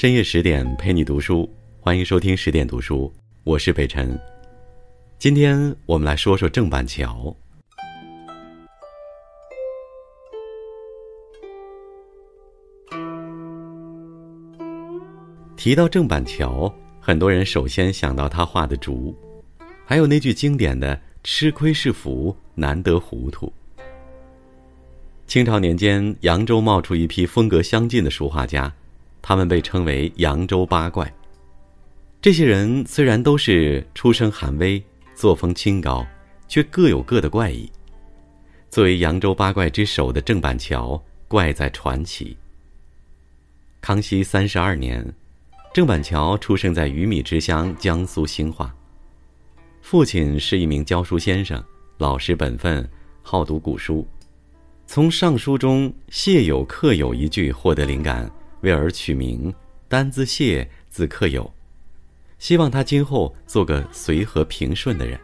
深夜十点陪你读书，欢迎收听十点读书，我是北辰。今天我们来说说郑板桥。提到郑板桥，很多人首先想到他画的竹，还有那句经典的“吃亏是福，难得糊涂”。清朝年间，扬州冒出一批风格相近的书画家，他们被称为“扬州八怪”。这些人虽然都是出身寒微、作风清高，却各有各的怪异。作为扬州八怪之首的郑板桥，怪在传奇。康熙三十二年。郑板桥出生在鱼米之乡江苏兴化，父亲是一名教书先生，老实本分，好读古书。从《尚书》中“谢有克有”一句获得灵感，为儿取名单字谢，字克有，希望他今后做个随和平顺的人。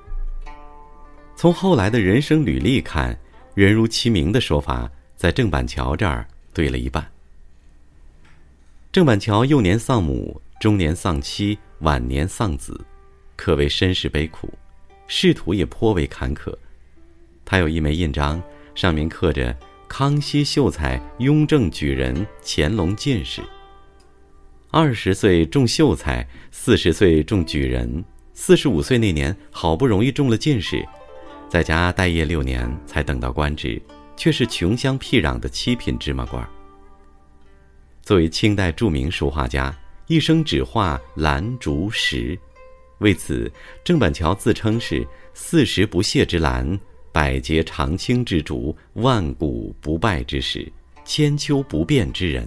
从后来的人生履历看，“人如其名”的说法在郑板桥这儿对了一半。郑板桥幼年丧母，中年丧妻，晚年丧子，可谓身世悲苦，仕途也颇为坎坷。他有一枚印章，上面刻着“康熙秀才，雍正举人，乾隆进士”。二十岁中秀才，四十岁中举人，四十五岁那年好不容易中了进士，在家待业六年才等到官职，却是穷乡僻壤的七品芝麻官。作为清代著名书画家，一生只画兰、竹、石，为此郑板桥自称是“四时不谢之兰，百劫常青之竹，万古不败之石，千秋不变之人”。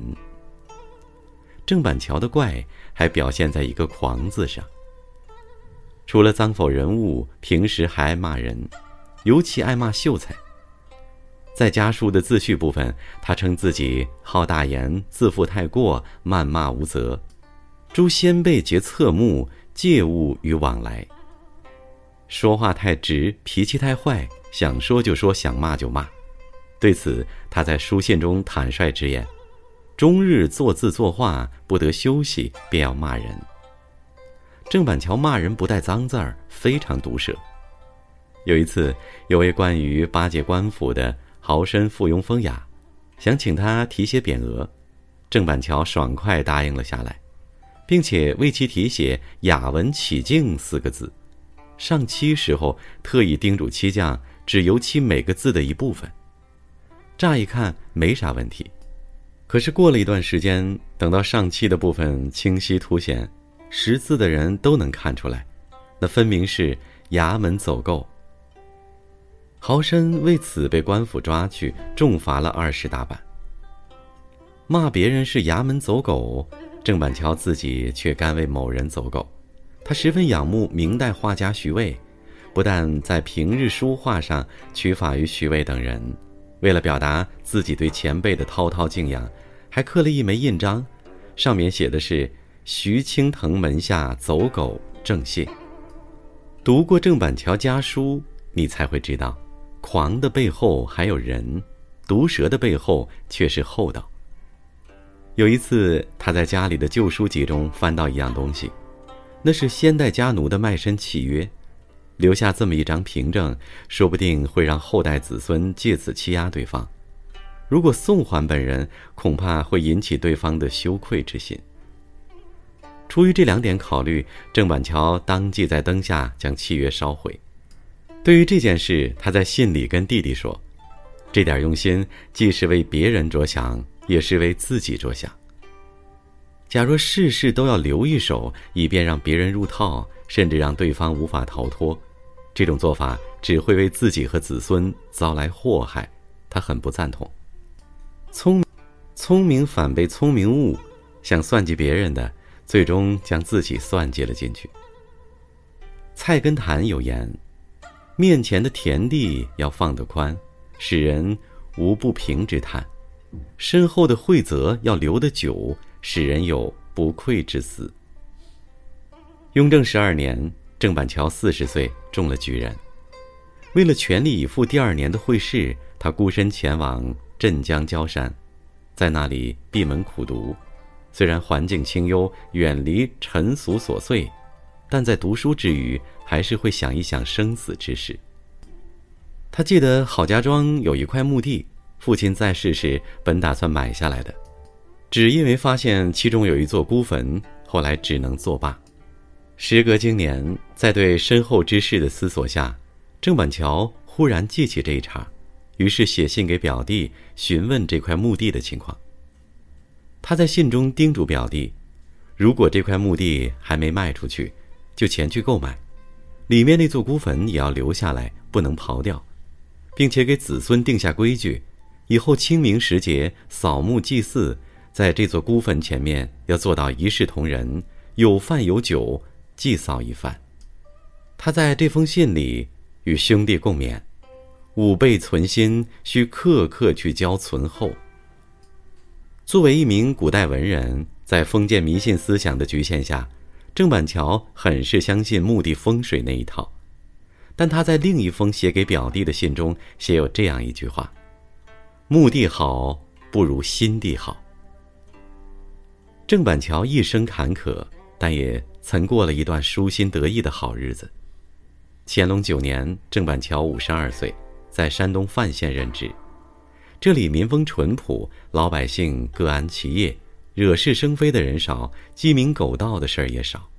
郑板桥的怪还表现在一个“狂”字上。除了脏否人物，平时还爱骂人，尤其爱骂秀才。在家书的自序部分，他称自己好大言，自负太过，谩骂无责，诸先辈皆侧目，借物与往来。说话太直，脾气太坏，想说就说，想骂就骂。对此，他在书信中坦率直言：终日作字作画，不得休息，便要骂人。郑板桥骂人不带脏字儿，非常毒舌。有一次，有位关于巴结官府的。豪绅附庸风雅，想请他题写匾额，郑板桥爽快答应了下来，并且为其题写“雅文起敬”四个字。上漆时候特意叮嘱漆匠只油漆每个字的一部分。乍一看没啥问题，可是过了一段时间，等到上漆的部分清晰凸显，识字的人都能看出来，那分明是衙门走狗。豪绅为此被官府抓去，重罚了二十大板。骂别人是衙门走狗，郑板桥自己却甘为某人走狗。他十分仰慕明代画家徐渭，不但在平日书画上取法于徐渭等人，为了表达自己对前辈的滔滔敬仰，还刻了一枚印章，上面写的是“徐青藤门下走狗郑谢”。读过郑板桥家书，你才会知道。狂的背后还有人，毒舌的背后却是厚道。有一次，他在家里的旧书籍中翻到一样东西，那是先代家奴的卖身契约，留下这么一张凭证，说不定会让后代子孙借此欺压对方。如果送还本人，恐怕会引起对方的羞愧之心。出于这两点考虑，郑板桥当即在灯下将契约烧毁。对于这件事，他在信里跟弟弟说：“这点用心，既是为别人着想，也是为自己着想。假若事事都要留一手，以便让别人入套，甚至让对方无法逃脱，这种做法只会为自己和子孙遭来祸害。他很不赞同。聪聪明反被聪明误，想算计别人的，最终将自己算计了进去。”菜根谭有言。面前的田地要放得宽，使人无不平之叹；身后的惠泽要留得久，使人有不愧之思。雍正十二年，郑板桥四十岁中了举人，为了全力以赴第二年的会试，他孤身前往镇江焦山，在那里闭门苦读，虽然环境清幽，远离尘俗琐碎，但在读书之余，还是会想一想生死之事。他记得郝家庄有一块墓地，父亲在世时本打算买下来的，只因为发现其中有一座孤坟，后来只能作罢。时隔经年，在对身后之事的思索下，郑板桥忽然记起这一茬，于是写信给表弟询问这块墓地的情况。他在信中叮嘱表弟，如果这块墓地还没卖出去，就前去购买，里面那座孤坟也要留下来，不能刨掉，并且给子孙定下规矩，以后清明时节扫墓祭祀，在这座孤坟前面要做到一视同仁，有饭有酒，祭扫一番。他在这封信里与兄弟共勉：吾辈存心，需刻刻去交存厚。作为一名古代文人，在封建迷信思想的局限下，郑板桥很是相信墓地风水那一套。但他在另一封写给表弟的信中写有这样一句话：“墓地好不如心地好。”郑板桥一生坎坷，但也曾过了一段舒心得意的好日子。乾隆九年，郑板桥五十二岁，在山东范县任职。这里民风淳朴，老百姓各安其业，惹是生非的人少，鸡鸣狗盗的事儿也少，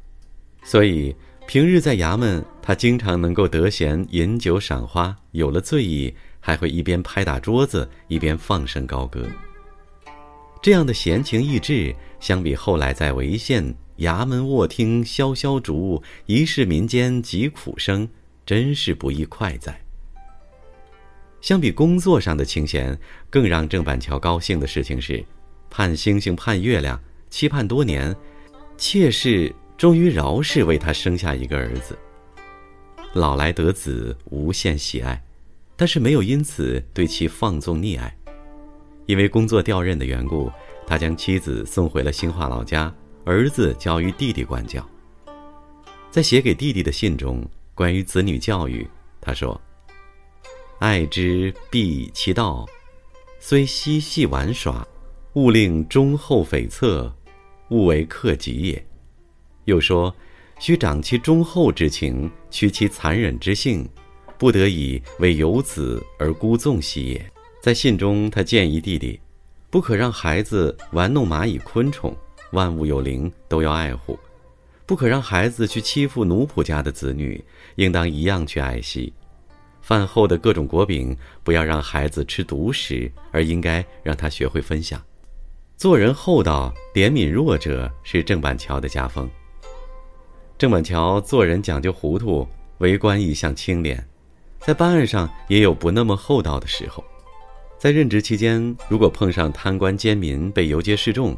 所以平日在衙门，他经常能够得闲饮酒赏花，有了醉意，还会一边拍打桌子，一边放声高歌。这样的闲情逸致，相比后来在潍县衙门卧听萧萧竹，一世民间疾苦声，真是不易快哉。相比工作上的清闲，更让郑板桥高兴的事情是，盼星星盼月亮，期盼多年，妾室终于饶氏为他生下一个儿子。老来得子，无限喜爱，但是没有因此对其放纵溺爱。因为工作调任的缘故，他将妻子送回了兴化老家，儿子交于弟弟管教。在写给弟弟的信中，关于子女教育，他说。爱之必其道，虽嬉戏玩耍，勿令忠厚悱恻，勿为克己也。又说，须长其忠厚之情，屈其残忍之性，不得已为有子而孤纵兮也。在信中，他建议弟弟，不可让孩子玩弄蚂蚁昆虫，万物有灵都要爱护；不可让孩子去欺负奴仆家的子女，应当一样去爱惜。饭后的各种果饼，不要让孩子吃独食，而应该让他学会分享。做人厚道、怜悯弱者，是郑板桥的家风。郑板桥做人讲究糊涂，为官一向清廉，在办案上也有不那么厚道的时候。在任职期间，如果碰上贪官奸民被游街示众，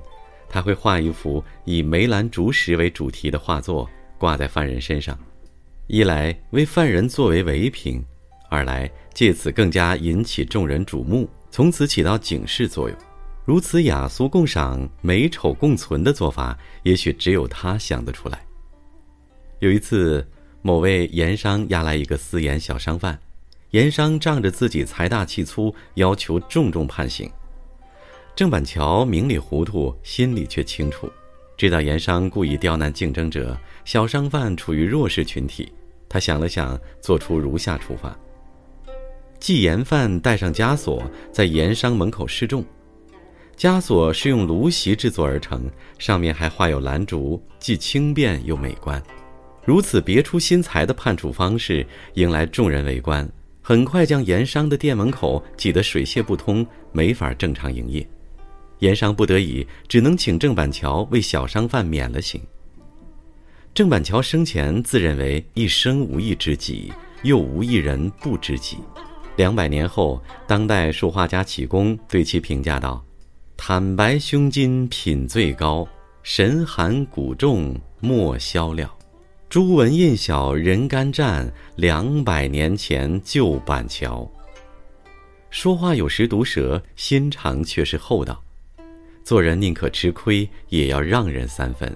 他会画一幅以梅兰竹石为主题的画作，挂在犯人身上，一来为犯人作为唯品。二来，借此更加引起众人瞩目，从此起到警示作用。如此雅俗共赏、美丑共存的做法，也许只有他想得出来。有一次，某位盐商押来一个私盐小商贩，盐商仗着自己财大气粗，要求重重判刑。郑板桥明里糊涂，心里却清楚，知道盐商故意刁难竞争者，小商贩处于弱势群体。他想了想，做出如下处罚。祭盐贩带上枷锁，在盐商门口示众。枷锁是用芦席制作而成，上面还画有兰竹，既轻便又美观。如此别出心裁的判处方式，迎来众人围观，很快将盐商的店门口挤得水泄不通，没法正常营业。盐商不得已，只能请郑板桥为小商贩免了刑。郑板桥生前自认为一生无一知己，又无一人不知己。两百年后，当代书画家启功对其评价道：“坦白胸襟品最高，神寒古重莫销料。朱文印小人干战，两百年前旧板桥。”说话有时毒舌，心肠却是厚道。做人宁可吃亏，也要让人三分。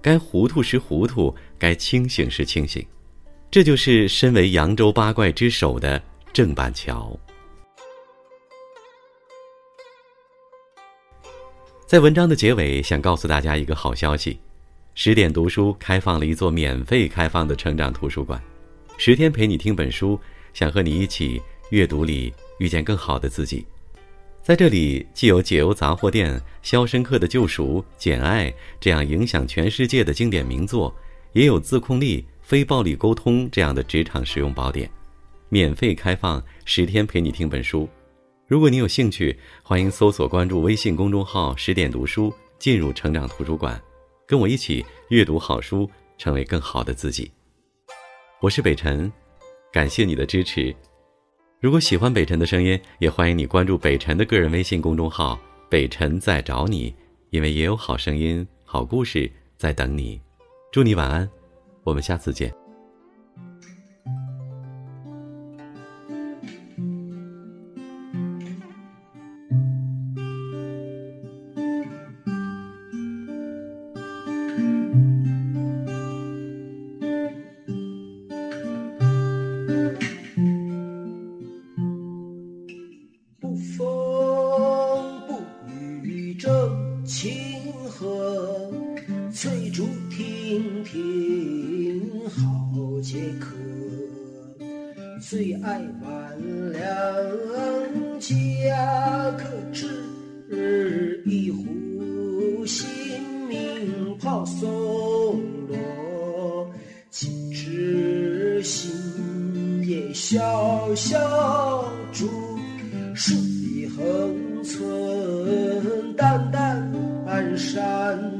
该糊涂时糊涂，该清醒时清醒。这就是身为扬州八怪之首的。郑板桥，在文章的结尾，想告诉大家一个好消息：十点读书开放了一座免费开放的成长图书馆，十天陪你听本书，想和你一起阅读里遇见更好的自己。在这里，既有解忧杂货店、《肖申克的救赎》、《简爱》这样影响全世界的经典名作，也有自控力、非暴力沟通这样的职场实用宝典。免费开放十天陪你听本书，如果你有兴趣，欢迎搜索关注微信公众号“十点读书”，进入成长图书馆，跟我一起阅读好书，成为更好的自己。我是北辰，感谢你的支持。如果喜欢北辰的声音，也欢迎你关注北辰的个人微信公众号“北辰在找你”，因为也有好声音、好故事在等你。祝你晚安，我们下次见。河，翠竹亭亭好解渴。最爱晚凉佳客，只一壶新茗泡松萝，几枝新叶萧萧竹，树立横村。山，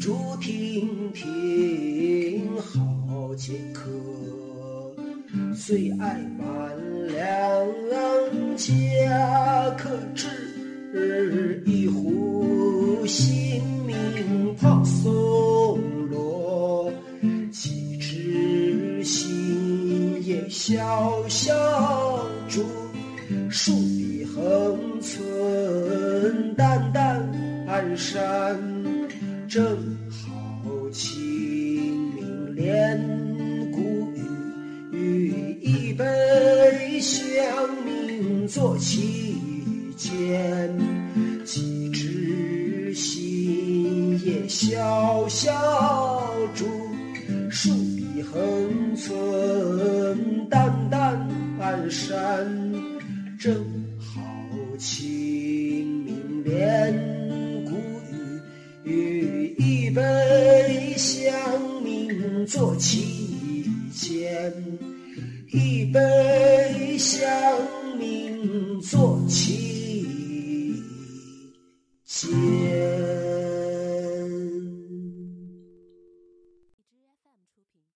竹亭亭好解渴，最爱万两家，可知一壶新茗泡松萝，几枝新叶小小株，树立横村淡淡山。正好清明连谷雨，与一杯香茗作其间。几枝新叶小小竹，树笔横村淡淡山。正好清明连。做期间，一杯香。